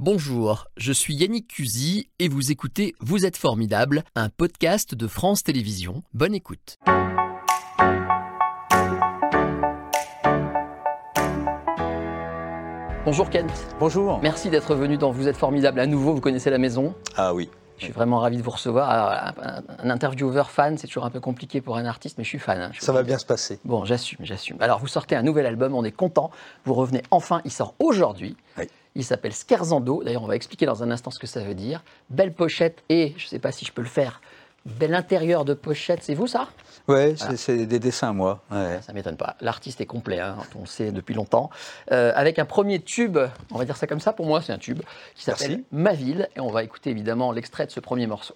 Bonjour, je suis Yannick Cusy et vous écoutez Vous êtes formidable, un podcast de France Télévisions. Bonne écoute. Bonjour Kent. Bonjour. Merci d'être venu dans Vous êtes formidable à nouveau, vous connaissez la maison. Ah oui. Je suis vraiment ravi de vous recevoir. Alors, un, intervieweur fan, c'est toujours un peu compliqué pour un artiste, mais je suis fan. hein. Je suis Ça va bien se passer. Bon, j'assume, j'assume. Alors, vous sortez un nouvel album, on est content. Vous revenez enfin, il sort aujourd'hui. Oui. Il s'appelle Scherzando. D'ailleurs, on va expliquer dans un instant ce que ça veut dire. Belle pochette et, je ne sais pas si je peux le faire, bel intérieur de pochette. C'est vous, ça? Ouais, c'est- c'est des dessins, moi. Ouais. Ça m'étonne pas. L'artiste est complet, hein, on le sait depuis longtemps. Euh, avec un premier tube, on va dire ça comme ça, pour moi, c'est un tube, qui s'appelle. Ma ville. Et on va écouter évidemment l'extrait de ce premier morceau.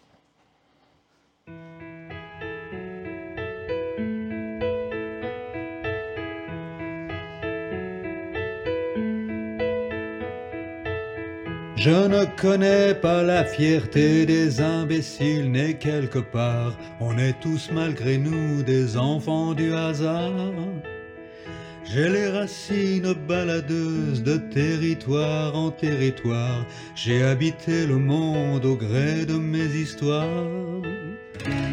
Je ne connais pas la fierté des imbéciles nés quelque part. On est tous malgré nous des enfants du hasard. J'ai les racines baladeuses de territoire en territoire. J'ai habité le monde au gré de mes histoires.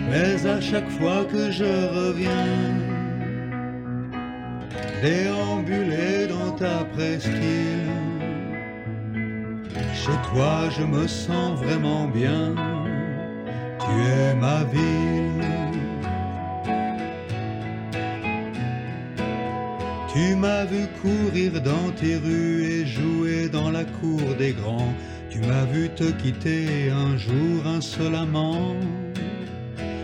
Mais à chaque fois que je reviens, déambuler dans ta presqu'île. Chez toi, je me sens vraiment bien. Tu es ma ville. Tu m'as vu courir dans tes rues et jouer dans la cour des grands. Tu m'as vu te quitter un jour insolemment.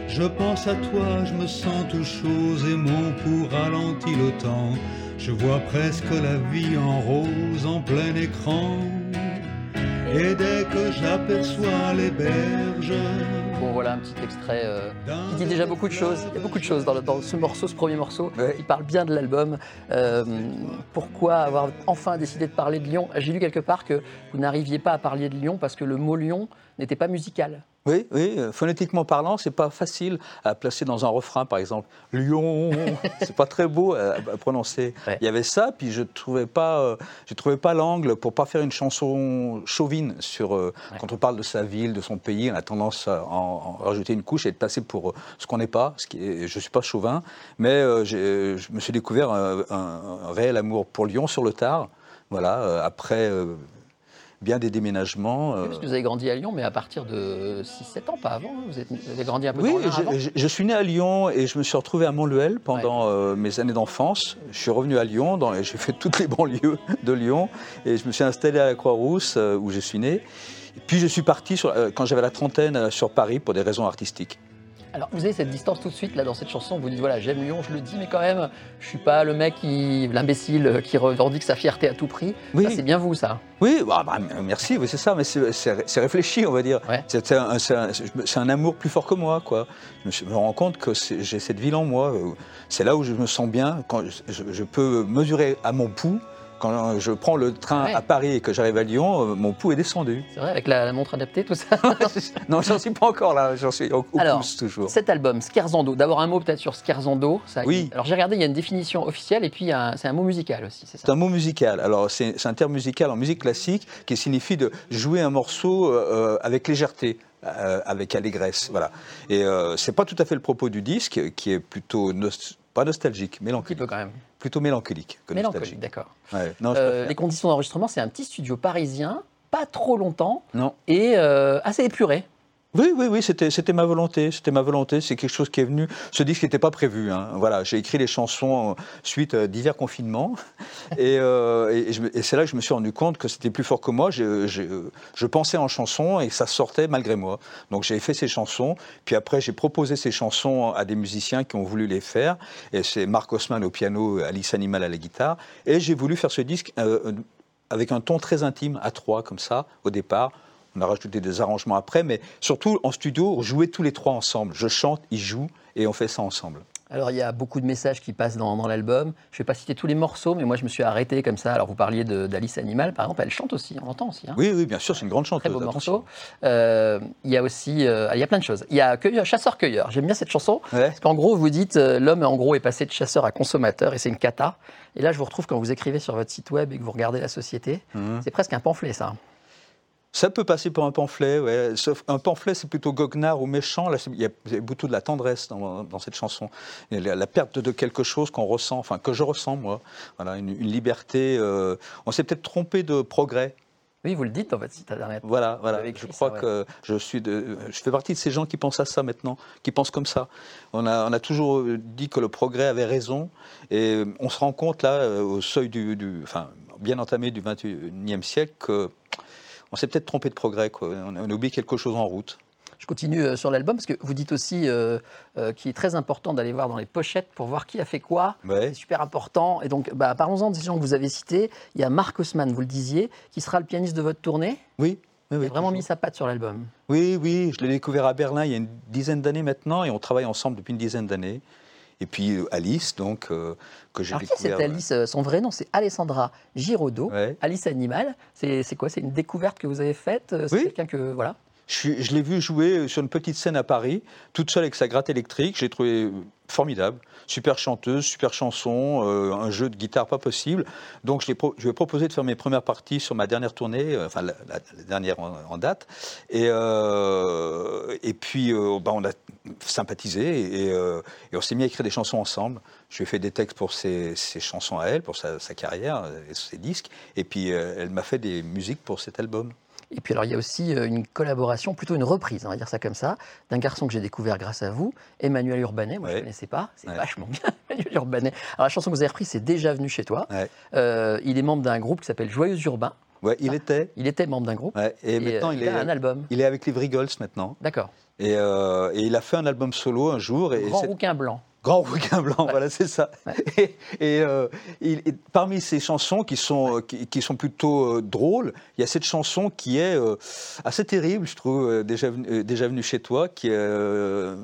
Je pense à toi, je me sens tout chose et mon pouls ralentit le temps. Je vois presque la vie en rose en plein écran. Et dès que j'aperçois les berges, Bon, voilà un petit extrait euh, qui dit déjà beaucoup de choses. Il y a beaucoup de choses dans, le- dans ce morceau, ce premier morceau. Ouais. Il parle bien de l'album. Euh, pourquoi avoir enfin décidé de parler de Lyon? J'ai lu quelque part que vous n'arriviez pas à parler de Lyon parce que le mot Lyon n'était pas musical. Oui, oui, euh, phonétiquement parlant, c'est pas facile à placer dans un refrain, par exemple. Lyon, c'est pas très beau à, à prononcer. Ouais. Il y avait ça, puis je trouvais pas, euh, je trouvais pas l'angle pour pas faire une chanson chauvine sur euh, Ouais. quand on parle de sa ville, de son pays. On a tendance à en, en rajouter une couche et de passer pour euh, ce qu'on n'est pas. Ce qui est, je suis pas chauvin, mais je me suis découvert un, un- un réel amour pour Lyon sur le tard. Voilà, après bien des déménagements. euh, Parce que vous avez grandi à Lyon, mais à partir de 6-7 ans, pas avant. Vous, êtes- vous avez grandi un peu Oui, dans l'Ain avant je, je- je suis né à Lyon et je me suis retrouvé à Montluel pendant euh, mes années d'enfance. Je suis revenu à Lyon, dans- et j'ai fait toutes les banlieues de Lyon et je me suis installé à la Croix-Rousse euh, où je suis né. Et puis je suis parti sur- euh, quand j'avais la trentaine sur Paris pour des raisons artistiques. Alors, vous avez cette distance tout de suite là dans cette chanson. Vous dites voilà, j'aime Lyon, je le dis, mais quand même, je suis pas le mec qui, l'imbécile qui revendique sa fierté à tout prix. Oui. C'est bien vous, ça. Oui, bah, bah, merci, c'est ça, mais c'est- réfléchi, on va dire. Ouais. C'est un, amour plus fort que moi, quoi. Je me, rends compte que j'ai cette ville en moi. euh, C'est là où je me sens bien, quand je, je- je peux mesurer à mon pouls. Quand je prends le train Ouais. à Paris et que j'arrive à Lyon, euh, mon pouls est descendu. C'est vrai, avec la, la montre adaptée, tout ça. non, j'en suis pas encore là, j'en suis au, au Alors, pouce toujours. Cet album, Scherzando, d'abord un mot peut-être sur Scherzando. Ça, Oui. Alors j'ai regardé, il y a une définition officielle et puis c'est un mot musical aussi, c'est C'est ça un mot musical. Alors, c'est c'est un terme musical en musique classique qui signifie de jouer un morceau euh, avec légèreté. euh, avec allégresse, voilà. Et euh, c'est pas tout à fait le propos du disque, qui est plutôt nos- pas nostalgique, Un petit mélancolique, peu quand même. plutôt mélancolique que Mélancolique, nostalgique. d'accord. Ouais. Euh, les conditions d'enregistrement, c'est un petit studio parisien, pas trop longtemps non. et euh, assez épuré. Oui, oui, oui, c'était, ma volonté. C'était ma volonté. C'est quelque chose qui est venu. Ce disque n'était pas prévu. hein. Voilà, j'ai écrit les chansons euh, suite à divers confinements, et, euh, et c'est là que je me suis rendu compte que c'était plus fort que moi. Je, je- je pensais en chansons et ça sortait malgré moi. Donc j'ai fait ces chansons. Puis après, j'ai proposé ces chansons à des musiciens qui ont voulu les faire. Et c'est Marc Haussmann au piano, Alice Animal à la guitare. Et j'ai voulu faire ce disque euh, avec un ton très intime, à trois comme ça, au départ. On a rajouté des arrangements après, mais surtout en studio, on jouait tous les trois ensemble. Je chante, il joue, et on fait ça ensemble. Alors il y a beaucoup de messages qui passent dans, dans l'album. Je ne vais pas citer tous les morceaux, mais moi je me suis arrêté comme ça. Alors vous parliez d'Alice Animal, par exemple, elle chante aussi, on l'entend aussi. hein. Oui, oui, bien sûr, c'est une grande Très chanteuse. beau attention. morceau. Euh, il y a aussi, euh, il y a plein de choses. Il y a Cueilleur- Chasseur-Cueilleur. J'aime bien cette chanson. Ouais. Parce qu'en gros, vous dites, euh, l'homme en gros est passé de chasseur à consommateur et c'est une cata. Et là, je vous retrouve quand vous écrivez sur votre site web et que vous regardez la société. Mhm. C'est presque un pamphlet, ça. Ça peut passer pour un pamphlet, ouais. Sauf un pamphlet, c'est plutôt goguenard ou méchant. Là, il y a beaucoup de la tendresse dans, cette chanson. La, la, perte de quelque chose qu'on ressent, enfin que je ressens moi. Voilà, une, liberté. Euh, on s'est peut-être trompé de progrès. Oui, vous le dites en fait, si dernière. Voilà, voilà. Je crois que je suis, de, je fais partie de ces gens qui pensent à ça maintenant, qui pensent comme ça. On a, on a toujours dit que le progrès avait raison, et on se rend compte là, euh, au seuil du, du enfin, bien entamé du 21e siècle, que on s'est peut-être trompé de progrès. Quoi. On, a, oublié quelque chose en route. Je continue euh, sur l'album parce que vous dites aussi euh, euh, qu'il est très important d'aller voir dans les pochettes pour voir qui a fait quoi. C'est super important. Et donc, bah, parlons-en des gens que vous avez cités. Il y a Marc Haussmann, vous le disiez, qui sera le pianiste de votre tournée. Oui. il a vraiment mis sa patte sur l'album. Oui, oui, je l'ai découvert à Berlin il y a une dizaine d'années maintenant et on travaille ensemble depuis une dizaine d'années. Et puis Alice, donc, que j'ai découvert. c'est Alice Son vrai nom, c'est Alessandra Giraudot, Alice Animal. C'est quoi? C'est une découverte que vous avez faite C'est quelqu'un que. Voilà. Je, l'ai vu jouer sur une petite scène à Paris, toute seule avec sa gratte électrique. J'ai trouvé formidable. Super chanteuse, super chanson, euh, un jeu de guitare pas possible. Donc je, lui ai proposé de faire mes premières parties sur ma dernière tournée, euh, enfin la, dernière en, date. Et, euh, puis bah, on a sympathisé et, on s'est mis à écrire des chansons ensemble. Je lui ai fait des textes pour ses, chansons à elle, pour sa, sa carrière et ses disques. Et puis elle m'a fait des musiques pour cet album. Et puis alors il y a aussi euh, une collaboration, plutôt une reprise, on va dire ça comme ça, d'un garçon que j'ai découvert grâce à vous, Emmanuel Urbanet. Moi je ne connaissais pas, c'est vachement bien Emmanuel Urbanet. Alors la chanson que vous avez reprise, c'est déjà venu chez toi. Euh, il est membre d'un groupe qui s'appelle Joyeux Urbain. Ouais, il était. Il était membre d'un groupe. Et, maintenant, il, a un album. Il est avec les Vrigols maintenant. D'accord. Et, et, il a fait un album solo un jour. Et Grand rouquin blanc. Grand rouquin blanc, voilà, c'est ça. Et, euh, parmi ces chansons qui sont, qui, sont plutôt euh, drôles, il y a cette chanson qui est euh, assez terrible, je trouve, déjà, déjà venue chez toi, qui est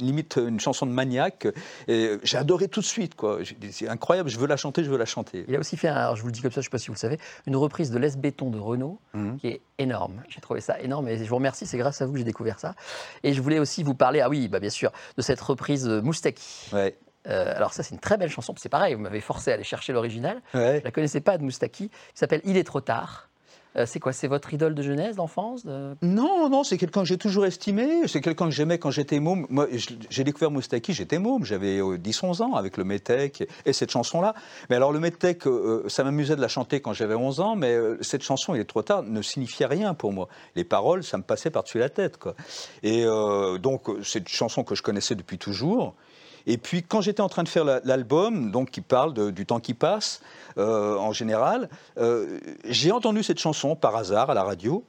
limite une chanson de maniaque. Et j'ai adoré tout de suite, quoi. C'est incroyable, je veux la chanter, je veux la chanter. Il a aussi fait, alors je vous le dis comme ça, je ne sais pas si vous le savez, une reprise de Laisse Béton de Renault, mhm. qui est énorme. J'ai trouvé ça énorme et je vous remercie, c'est grâce à vous que j'ai découvert ça. Et je voulais aussi vous parler, ah oui, bah bien sûr, de cette reprise Moustaki. Ouais. Euh, alors ça, c'est une très belle chanson. C'est pareil, vous m'avez forcé à aller chercher l'original. Je ne la connaissais pas de Moustaki, qui s'appelle Il est trop tard. Euh, c'est quoi C'est votre idole de jeunesse, d'enfance Non, non, c'est quelqu'un que j'ai toujours estimé. C'est quelqu'un que j'aimais quand j'étais môme. Moi, j'ai découvert Moustaki, j'étais môme. J'avais 10-11 euh, ans avec le Métèque et cette chanson-là. Mais alors, le Métèque, ça m'amusait de la chanter quand j'avais 11 ans, mais cette chanson, Il est trop tard, ne signifiait rien pour moi. Les paroles, ça me passait par-dessus la tête. Quoi. Et donc, c'est une chanson que je connaissais depuis toujours. Et puis quand j'étais en train de faire l'album, donc qui parle du temps qui passe euh, en général, euh, j'ai entendu cette chanson par hasard à la radio.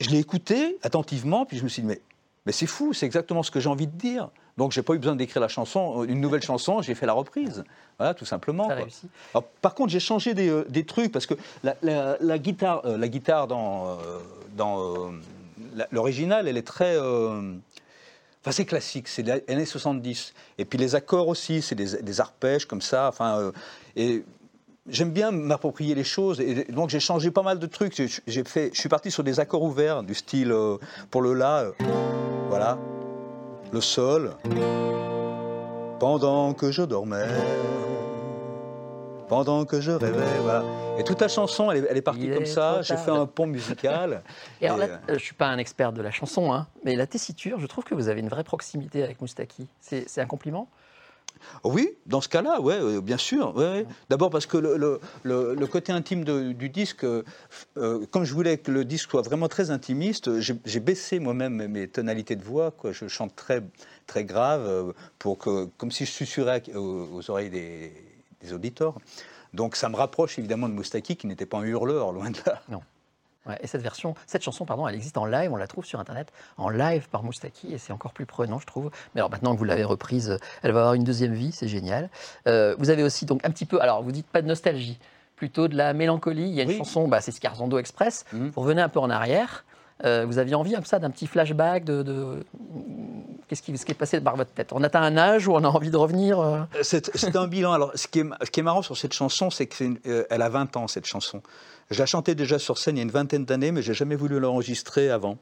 Je l'ai écoutée attentivement, puis je me suis dit mais, mais c'est fou, c'est exactement ce que j'ai envie de dire. Donc j'ai pas eu besoin d'écrire la chanson, une nouvelle chanson, j'ai fait la reprise. Voilà, tout simplement. par contre, j'ai changé des, euh, des, trucs parce que la, la, guitare, la guitare dans, dans l'original, elle est très C'est classique, c'est les années 70. Et puis les accords aussi, c'est des, arpèges comme ça. Enfin, euh, j'aime bien m'approprier les choses. Et donc j'ai changé pas mal de trucs. J'ai fait, je suis parti sur des accords ouverts, du style euh, pour le la, euh, voilà, le sol. Pendant que je dormais pendant que je rêvais. Voilà. Et toute la chanson, elle est, partie comme ça. J'ai fait un pont musical. et, alors là, euh, je ne suis pas un expert de la chanson, hein, mais la tessiture, je trouve que vous avez une vraie proximité avec Moustaki. C'est un compliment? Oui, dans ce cas-là, ouais, euh, bien sûr. Ouais, D'abord parce que le, le, côté intime du disque, euh, comme je voulais que le disque soit vraiment très intimiste, j'ai baissé moi-même mes tonalités de voix. Quoi. Je chante très, très grave, pour que, comme si je susurrais aux oreilles des, des auditeurs. Donc ça me rapproche évidemment de Moustaki qui n'était pas un hurleur, loin de là. Non. et cette version, cette chanson, pardon, elle existe en live, on la trouve sur Internet, en live par Moustaki, et c'est encore plus prenant, je trouve. Mais alors maintenant que vous l'avez reprise, elle va avoir une deuxième vie, c'est génial. Euh, vous avez aussi donc un petit peu, alors vous dites pas de nostalgie, plutôt de la mélancolie. Il y a une chanson, bah, c'est Scarzando Express. Mmh. Vous revenez un peu en arrière. Euh, vous aviez envie ça d'un petit flashback de, Qu'est-ce qui, est passé par votre tête? On atteint un âge où on a envie de revenir euh? C'est un bilan. Alors, ce qui, est, marrant sur cette chanson, c'est qu'elle euh, a 20 ans, cette chanson. Je la chantais déjà sur scène il y a une vingtaine d'années, mais j'ai jamais voulu l'enregistrer avant.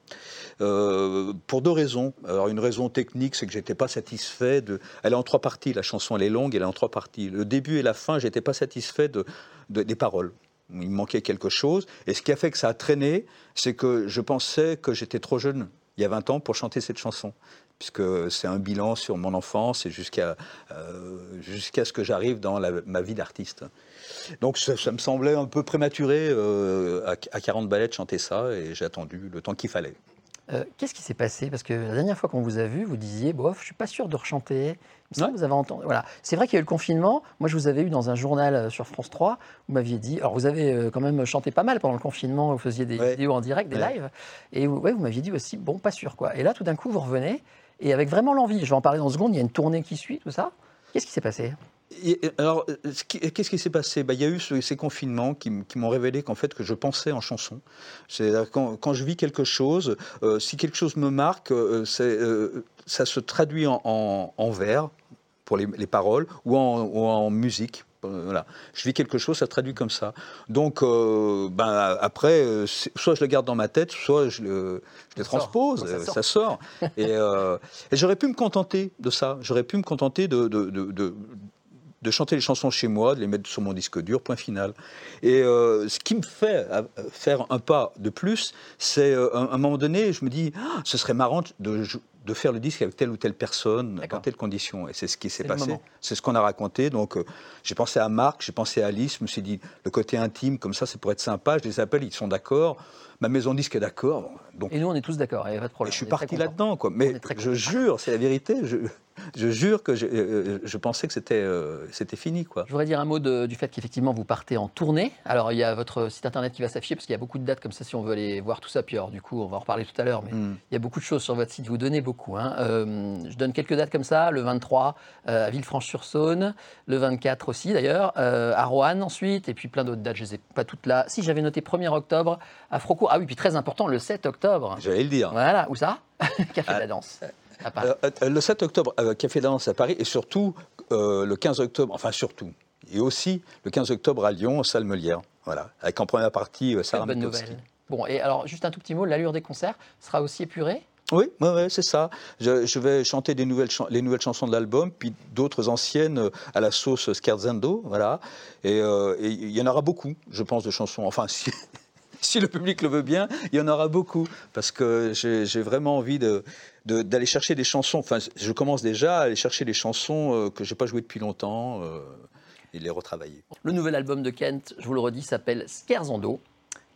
pour deux raisons. Alors, une raison technique, c'est que j'étais pas satisfait de. Elle est en trois parties, la chanson, elle est longue, elle est en trois parties. Le début et la fin, j'étais pas satisfait de, des paroles. Il manquait quelque chose. Et ce qui a fait que ça a traîné, c'est que je pensais que j'étais trop jeune, il y a 20 ans, pour chanter cette chanson. Puisque c'est un bilan sur mon enfance et jusqu'à euh, ce que j'arrive dans ma vie d'artiste. Donc ça, ça me semblait un peu prématuré euh, à, à 40 ballets de chanter ça et j'ai attendu le temps qu'il fallait. Euh, Qu'est-ce qui s'est passé? Parce que la dernière fois qu'on vous a vu, vous disiez, bof, je suis pas sûr de rechanter. Vous avez entendu. Voilà. C'est vrai qu'il y a eu le confinement. Moi, je vous avais eu dans un journal euh, sur France 3. Vous m'aviez dit. Alors, vous avez euh, quand même chanté pas mal pendant le confinement. Vous faisiez des Ouais. vidéos en direct, des Ouais. lives. Et vous, m'aviez dit aussi, bon, pas sûr quoi. Et là, tout d'un coup, vous revenez et avec vraiment l'envie. Je vais en parler dans une seconde. Il y a une tournée qui suit, tout ça. Qu'est-ce qui s'est passé? Alors, euh, qu'est-ce qui s'est passé? Bah, Il y a eu ce- ces confinements qui, m'ont révélé qu'en fait, que je pensais en chanson. C'est-à-dire quand, quand je vis quelque chose, euh, si quelque chose me marque, euh, euh, ça se traduit en, en, en vers, pour les, les paroles, ou en, ou en musique. Voilà. Je vis quelque chose, ça se traduit comme ça. Donc, euh, ben, après, euh, soit je le garde dans ma tête, soit je le, je le Ça sort. transpose, Ça sort. ça sort. et et j'aurais pu me contenter de ça. J'aurais pu me contenter de, de, de- de- de chanter les chansons chez moi, de les mettre sur mon disque dur, point final. Et euh, ce qui me fait euh, faire un pas de plus, c'est euh, à un moment donné, je me dis, Ah, ce serait marrant de, faire le disque avec telle ou telle personne, dans telle condition. Et c'est ce qui s'est passé. C'est ce qu'on a raconté. Donc, euh, j'ai pensé à Marc, j'ai pensé à Alice, je me suis dit, le côté intime, comme ça, ça pourrait être sympa. Je les appelle, ils sont d'accord. Ma maison disque est d'accord. Bon, Donc, Et nous, on est tous d'accord. Il n'y a pas de et problème. je suis parti là-dedans, quoi. Mais je jure, c'est la vérité. Je, je jure que j'ai- euh, je pensais que c'était euh, fini, quoi. Je voudrais dire un mot de- du fait qu'effectivement vous partez en tournée. Alors il y a votre site internet qui va s'afficher parce qu'il y a beaucoup de dates comme ça si on veut aller voir tout ça. Puis alors du coup on va en reparler tout à l'heure. Mais Mm. il y a beaucoup de choses sur votre site. Vous donnez beaucoup. hein. Euh, je donne quelques dates comme ça. Le 23 euh, à Villefranche-sur-Saône. Le 24 aussi d'ailleurs. euh, à Roanne ensuite. Et puis plein d'autres dates. Je ne les ai pas toutes là. Si j'avais noté 1er octobre à Frocourt. Ah oui puis très important le 7 octobre. J'allais le dire. Voilà. Où ça? Café de Ah. la danse. À Paris. Euh, le 7 octobre, euh, Café Danse à Paris, et surtout euh, le 15 octobre, enfin surtout, et aussi le 15 octobre à Lyon, salle Molière. Voilà, avec en première partie Sarah bonne nouvelle. Bon et alors juste un tout petit mot. L'allure des concerts sera aussi épurée? Oui, ouais, ouais, c'est ça. Je, je vais chanter des nouvelles les nouvelles chansons de l'album, puis d'autres anciennes à la sauce Scherzando, voilà. Et euh, il y en aura beaucoup, je pense, de chansons. Enfin, si, si le public le veut bien, il y en aura beaucoup, parce que j'ai vraiment envie de de- d'aller chercher des chansons. Enfin, je commence déjà à aller chercher des chansons euh, que j'ai pas jouées depuis longtemps euh, et les retravailler. Le nouvel album de Kent, je vous le redis, s'appelle Scherzando.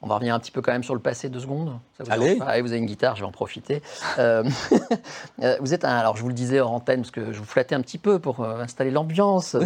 On va revenir un petit peu quand même sur le passé deux secondes. Ça vous Allez. pas Allez, vous avez une guitare, je vais en profiter. Euh, vous êtes un, alors je vous le disais hors antenne parce que je vous flattais un petit peu pour euh, installer l'ambiance.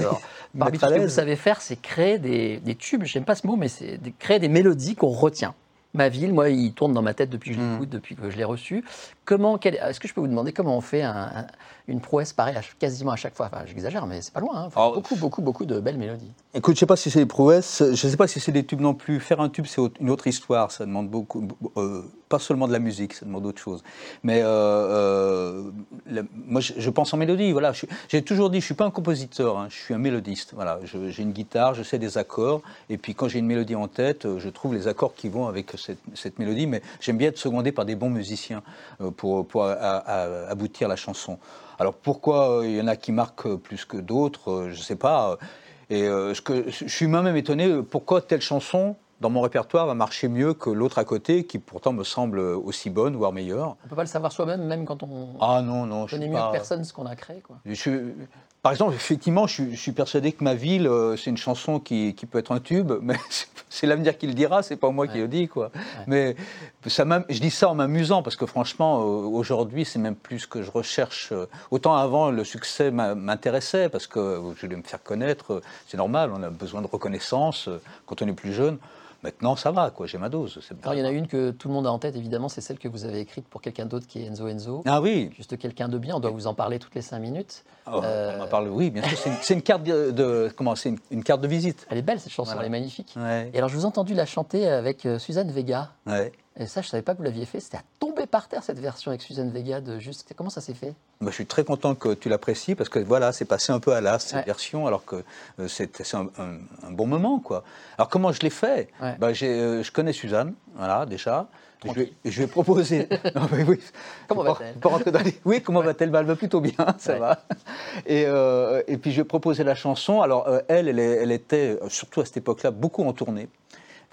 Parmi tout à ce que vous savez faire, c'est créer des, des tubes. J'aime pas ce mot, mais c'est créer des mélodies qu'on retient. Ma ville, moi, il tourne dans ma tête depuis que je Mm. l'écoute, depuis que je l'ai reçu. Comment, quel- est-ce que je peux vous demander comment on fait un- un- une prouesse pareille à- quasiment à chaque fois Enfin, j'exagère, mais c'est pas loin. hein. Alors, beaucoup, beaucoup, beaucoup de belles mélodies. Écoute, je sais pas si c'est des prouesses, je sais pas si c'est des tubes non plus. Faire un tube, c'est une autre histoire. Ça demande beaucoup, euh, pas seulement de la musique, ça demande autre chose. Mais euh, euh, la- moi, je, je pense en mélodie. Voilà, j'ai toujours dit, je suis pas un compositeur, hein, je suis un mélodiste. Voilà, j'ai une guitare, je sais des accords, et puis quand j'ai une mélodie en tête, je trouve les accords qui vont avec cette, cette mélodie. Mais j'aime bien être secondé par des bons musiciens pour, pour a- aboutir la chanson. Alors pourquoi euh, il y en a qui marquent euh, plus que d'autres, euh, je sais pas. Et ce que, je suis moi-même étonné, pourquoi telle chanson dans mon répertoire va marcher mieux que l'autre à côté, qui pourtant me semble aussi bonne, voire meilleure? On peut pas le savoir soi-même, même quand on Ah non, non, je connaît mieux pas... que personne ce qu'on a créé. Quoi. Je suis- Par exemple, effectivement, je suis, je suis persuadé que ma ville, euh, c'est une chanson qui, qui peut être un tube, mais c'est- l'avenir qui le dira, c'est pas moi qui le dis, quoi. Mais ça je dis ça en m'amusant parce que franchement, euh, aujourd'hui, c'est même plus ce que je recherche. Euh, Autant avant, le succès m'intéressait parce que je voulais me faire connaître. C'est normal, on a besoin de reconnaissance quand on est plus jeune. Maintenant, ça va, quoi. J'ai ma dose. Alors il y en a une que tout le monde a en tête, évidemment, c'est celle que vous avez écrite pour quelqu'un d'autre qui est Enzo Enzo. Ah oui, Juste quelqu'un de bien, on doit vous en parler toutes les cinq minutes. Oh, Euh, on en parle. Oui, bien sûr. C'est une, carte de, de- comment C'est une, une carte de visite. Elle est belle cette chanson, Voilà. elle est magnifique. Ouais, Et alors je vous ai entendu la chanter avec euh, Suzanne Vega. ouais. Et ça, je savais pas que vous l'aviez fait. C'était à tomber par terre cette version avec Suzanne Vega de juste. Comment ça s'est fait? Bah, je suis très content que tu l'apprécies parce que voilà, c'est passé un peu à l'as cette Ouais. version alors que euh, c'est c'est un, un- un bon moment quoi. Alors comment je l'ai fait? Ouais. Bah, euh, Je connais Suzanne, voilà déjà. Je vais, je vais proposer. Non, mais oui. Comment va-t-elle? les- Oui, comment va-t-elle? Bah, Elle va plutôt bien, ça Ouais. va. Et, euh, et puis je vais proposer la chanson. Alors euh, elle, elle, était surtout à cette époque-là beaucoup en tournée.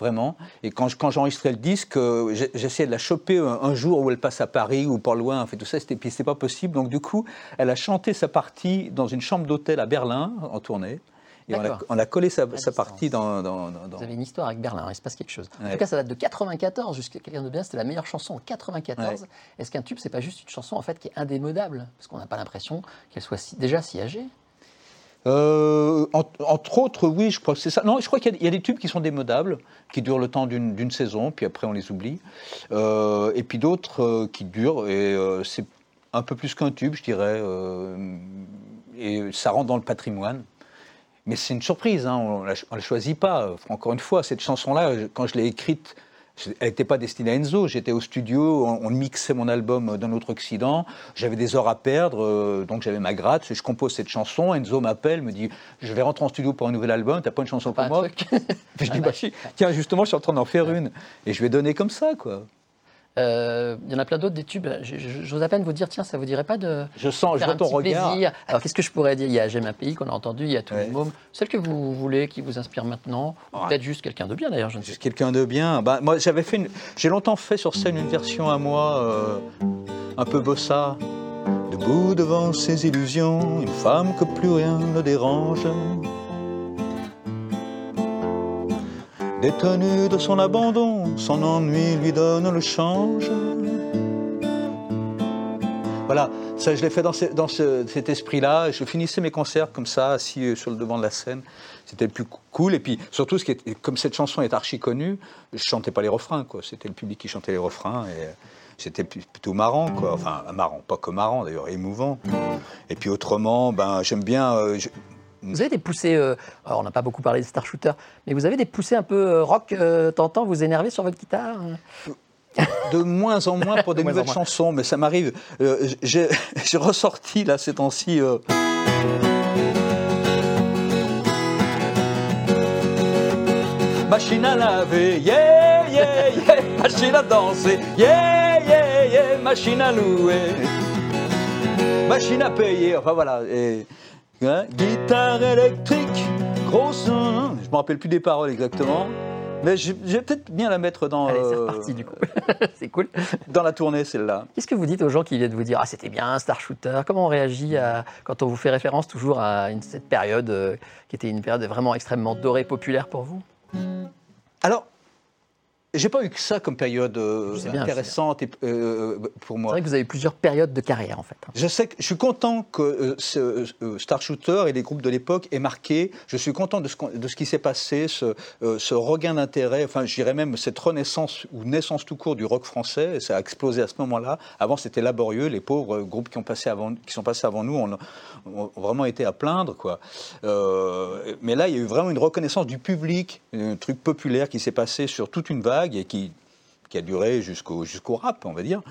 Vraiment. Et quand, quand j'enregistrais le disque, euh, j'essayais de la choper un, jour où elle passe à Paris ou pas loin, en fait, tout ça, c'était, puis c'était pas possible. Donc du coup, elle a chanté sa partie dans une chambre d'hôtel à Berlin, en tournée. Et on a, D'accord. on a collé sa, partie dans... dans- dans- Vous avez une histoire avec Berlin, il se passe quelque chose. En Ouais. tout cas, ça date de 94 jusqu'à quelqu'un de bien, c'était la meilleure chanson en 94. Est-ce qu'un tube, c'est pas juste une chanson en fait qui est indémodable? Parce qu'on n'a pas l'impression qu'elle soit si- déjà si âgée. Euh, en- entre autres, oui, je crois que c'est ça. Non, je crois qu'il y a- des tubes qui sont démodables, qui durent le temps d'une saison, puis après on les oublie. Euh, et puis d'autres euh, qui durent, et c'est un peu plus qu'un tube, je dirais. et ça rentre dans le patrimoine. Mais c'est une surprise, hein, on ne la choisit pas. Encore une fois, cette chanson-là, quand je l'ai écrite, elle n'était pas destinée à Enzo. J'étais au studio, on, on mixait mon album d'un autre Occident. J'avais des heures à perdre, euh, donc j'avais ma gratte. Je compose cette chanson. Enzo m'appelle, me dit Je vais rentrer en studio pour un nouvel album. T'as pas une chanson pour moi je dis bah, si. Tiens, justement, je suis en train d'en faire une. Et je vais donner comme ça, quoi. Euh, Il y en a plein d'autres des tubes. J'ose à peine vous dire, tiens, ça vous dirait pas de Je sens, je vois ton regard. plaisir Alors qu'est-ce que je pourrais dire? Il y a J'aime un pays qu'on a entendu, il y a Tous les Ouais. mômes. Celle que vous voulez, qui vous inspire maintenant, ou Ouais. peut-être juste quelqu'un de bien d'ailleurs, je ne sais C'est quelqu'un de bien. Bah, moi, j'avais fait une... J'ai longtemps fait sur scène une version à moi, euh, un peu bossa. Debout devant ses illusions, une femme que plus rien ne dérange. Détenue de son abandon, son ennui lui donne le change. Voilà, ça je l'ai fait dans, ce- dans ce- cet esprit-là. Je finissais mes concerts comme ça, assis euh, sur le devant de la scène. C'était le plus cool. Et puis surtout, ce qui est, comme cette chanson est archi connue, je chantais pas les refrains. C'était le public qui chantait les refrains. Euh, c'était plutôt marrant. Enfin, marrant, pas que marrant d'ailleurs, émouvant. Et puis autrement, ben, j'aime bien. euh, Vous avez des poussées, euh, alors on n'a pas beaucoup parlé de Star Shooter, mais vous avez des poussées un peu euh, rock, euh, tentant, vous énerver sur votre guitare hein de moins en moins pour des De nouvelles chansons, mais ça m'arrive. Euh, J'ai ressorti là ces temps-ci. euh, Machine à laver, yeah, yeah, yeah, machine à danser, yeah, yeah, yeah, machine à louer, machine à payer, enfin voilà. Et, hein, guitare électrique, grosse. hein, Je me rappelle plus des paroles exactement, mais je je vais peut-être bien la mettre dans, Allez, c'est euh, reparti du coup. c'est cool. dans la tournée, celle-là. Qu'est-ce que vous dites aux gens qui viennent vous dire Ah, c'était bien, Star Shooter? Comment on réagit à- quand on vous fait référence toujours à une- cette période euh, qui était une période vraiment extrêmement dorée, populaire pour vous? Alors, j'ai pas eu que ça comme période euh, bien, intéressante et, euh, pour C'est moi. vrai que vous avez plusieurs périodes de carrière en fait. hein. Je sais que je suis content que euh, ce, euh, Star Shooter et les groupes de l'époque aient marqué. Je suis content de ce, qu'on- de ce qui s'est passé, ce, euh, ce regain d'intérêt, enfin, je dirais même cette renaissance ou naissance tout court du rock français. Et ça a explosé à ce moment-là. Avant, c'était laborieux. Les pauvres euh, groupes qui, ont passé avant, qui sont passés avant nous ont, ont vraiment été à plaindre, quoi. Euh, mais là, il y a eu vraiment une reconnaissance du public, un truc populaire qui s'est passé sur toute une vague et qui qui a duré jusqu'au jusqu'au rap, on va dire.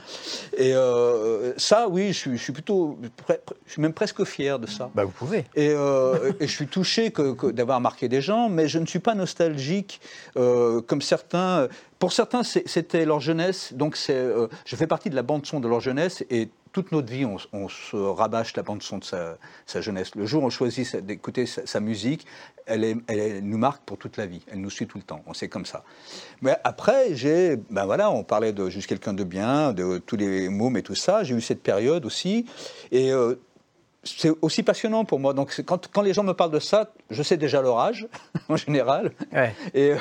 Et euh, ça, oui, je suis, je suis plutôt, je suis même presque fier de ça. Bah, vous pouvez. Et, euh, et je suis touché que, que d'avoir marqué des gens, mais je ne suis pas nostalgique euh, comme certains. Pour certains, c'était leur jeunesse, donc je fais partie de la bande son de leur jeunesse et toute notre vie, on, se rabâche la bande son de sa, jeunesse. Le jour où on choisit d'écouter sa, musique, elle, nous marque pour toute la vie. Elle nous suit tout le temps. On sait comme ça. Mais après, j'ai, ben voilà, on parlait de juste quelqu'un de bien, de tous les mômes et tout ça. J'ai eu cette période aussi, et euh, c'est aussi passionnant pour moi. Donc quand, quand les gens me parlent de ça, je sais déjà leur âge en général. Ouais. Et, euh,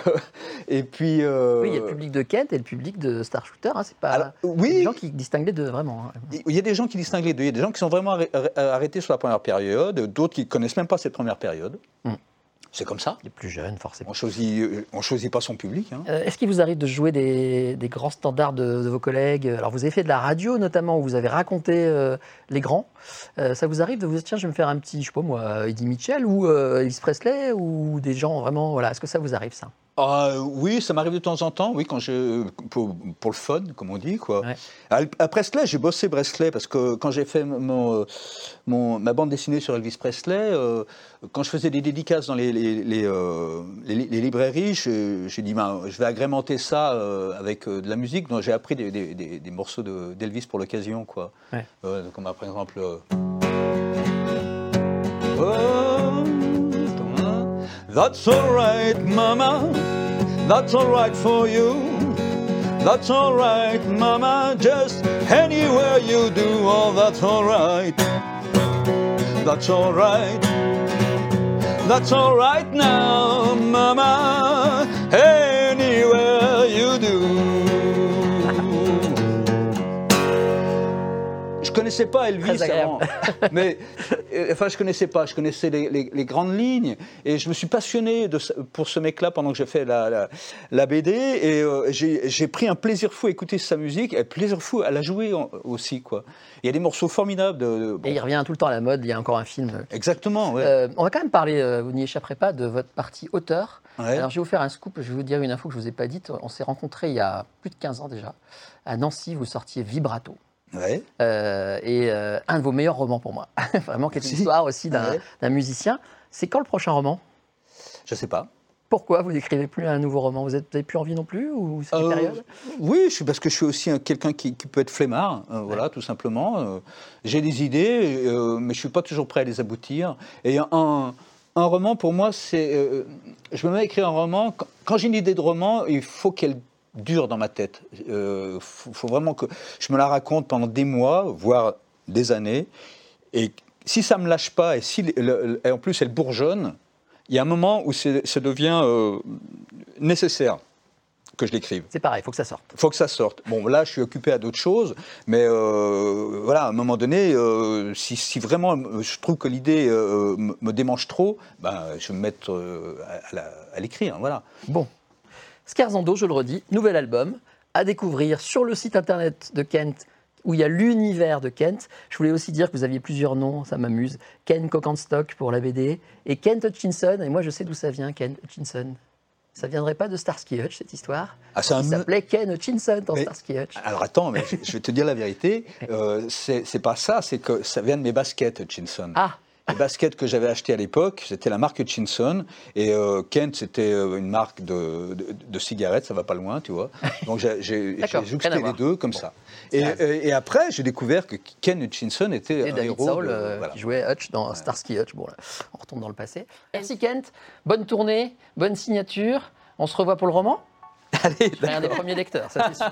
et puis. euh, Oui, il y a le public de Kent et le public de Star Shooter. Hein, c'est pas. Alors, oui. il y a des gens qui distinguent les deux vraiment. hein. Il y a des gens qui distinguent les deux. Il y a des gens qui sont vraiment arrê- arrê- arrêtés sur la première période, d'autres qui ne connaissent même pas cette première période. Mm. C'est comme ça. Les plus jeunes, forcément. On choisit, euh, on choisit pas son public. hein. Euh, Est-ce qu'il vous arrive de jouer des, des grands standards de, de vos collègues? Alors, vous avez fait de la radio notamment, où vous avez raconté euh, les grands. Euh, ça vous arrive de vous dire, tiens, je vais me faire un petit, je sais pas moi, Eddie Mitchell ou euh, Elvis Presley ou des gens vraiment, voilà. Est-ce que ça vous arrive ça? Ah, oui, ça m'arrive de temps en temps, oui, quand je, pour, pour le fun, comme on dit. Quoi. Ouais. À, Presley, j'ai bossé Presley, parce que quand j'ai fait mon, euh, mon- ma bande dessinée sur Elvis Presley, euh, quand je faisais des dédicaces dans les, les, les, euh, les- librairies, j'ai dit, ben, je vais agrémenter ça euh, avec euh, de la musique. Donc j'ai appris des, des- des- des morceaux de- d'Elvis pour l'occasion, quoi. Ouais. Euh, comme par exemple... euh, Oh, That's alright, mama. That's alright for you. That's alright, mama. Just anywhere you do, oh, that's alright. That's alright. That's alright now, mama. Anywhere you do. Je connaissais pas Elvis avant, mais enfin je connaissais pas, je connaissais les, les- les grandes lignes et je me suis passionné de pour ce mec-là pendant que j'ai fait la, la, la BD et euh, j'ai pris un plaisir fou à écouter sa musique et un plaisir fou à la jouer en- aussi quoi. Il y a des morceaux formidables. De, de- bon, Et il revient tout le temps à la mode. Il y a encore un film. euh, exactement. Ouais. Euh, on va quand même parler, euh, vous n'y échapperez pas, de votre partie auteur. Ouais. Alors, je vais vous faire un scoop, je vais vous dire une info que je ne vous ai pas dite. On s'est rencontrés il y a plus de 15 ans déjà. À Nancy, vous sortiez Vibrato. Ouais. Euh, et euh, un de vos meilleurs romans pour moi. Vraiment, qui est une Si. histoire aussi d'un Ouais. musicien. C'est quand le prochain roman? Je sais pas. Pourquoi? Vous n'écrivez plus un nouveau roman? Vous n'avez plus envie non plus? Ou c'est une Euh, période? Oui, parce que je suis aussi un- quelqu'un qui, qui peut être flemmard, euh, voilà, tout simplement. Euh, J'ai des idées, mais je suis pas toujours prêt à les aboutir. Et un, un roman, pour moi, c'est. je me mets à écrire un roman. Quand, quand j'ai une idée de roman, il faut qu'elle dure dans ma tête. Il faut, faut vraiment que je me la raconte pendant des mois, voire des années. Et si ça me lâche pas, et si le- le- et en plus elle bourgeonne, il y a un moment où ça devient euh, nécessaire que je l'écrive. C'est pareil, il faut que ça sorte. Il faut que ça sorte. Bon, là, je suis occupé à d'autres choses, mais euh, voilà, à un moment donné, euh, si, si vraiment euh, je trouve que l'idée euh, me démange trop, ben, je vais me mettre euh, à, à l'écrire, voilà. Bon. Scarzando, je le redis, nouvel album à découvrir sur le site internet de Kent où il y a l'univers de Kent. Je voulais aussi dire que vous aviez plusieurs noms, ça m'amuse. Ken Stock pour la BD et Kent Hutchinson. Et moi, je sais d'où ça vient, Ken Hutchinson. Ça viendrait pas de Starsky Hutch, cette histoire Ah, Il s'appelait Ken Hutchinson dans Mais- Starsky Hutch. Alors attends, mais je, je vais te dire la vérité, euh, c'est pas ça, c'est que ça vient de mes baskets, Hutchinson. Ah, Les baskets que j'avais achetées à l'époque, c'était la marque Hutchinson. Et euh, Kent, c'était euh, une marque de, de- de cigarettes, ça va pas loin, tu vois. Donc j'ai- jouxté les deux comme ça. Et, C'est et- et après, j'ai découvert que Ken Hutchinson était et un David héros. Soul de- euh, voilà. qui jouait Hutch dans Starsky Hutch. Bon, là, on retourne dans le passé. Merci Kent. Bonne tournée, bonne signature. On se revoit pour le roman? Allez, Je serai un des premiers lecteurs, ça c'est sûr.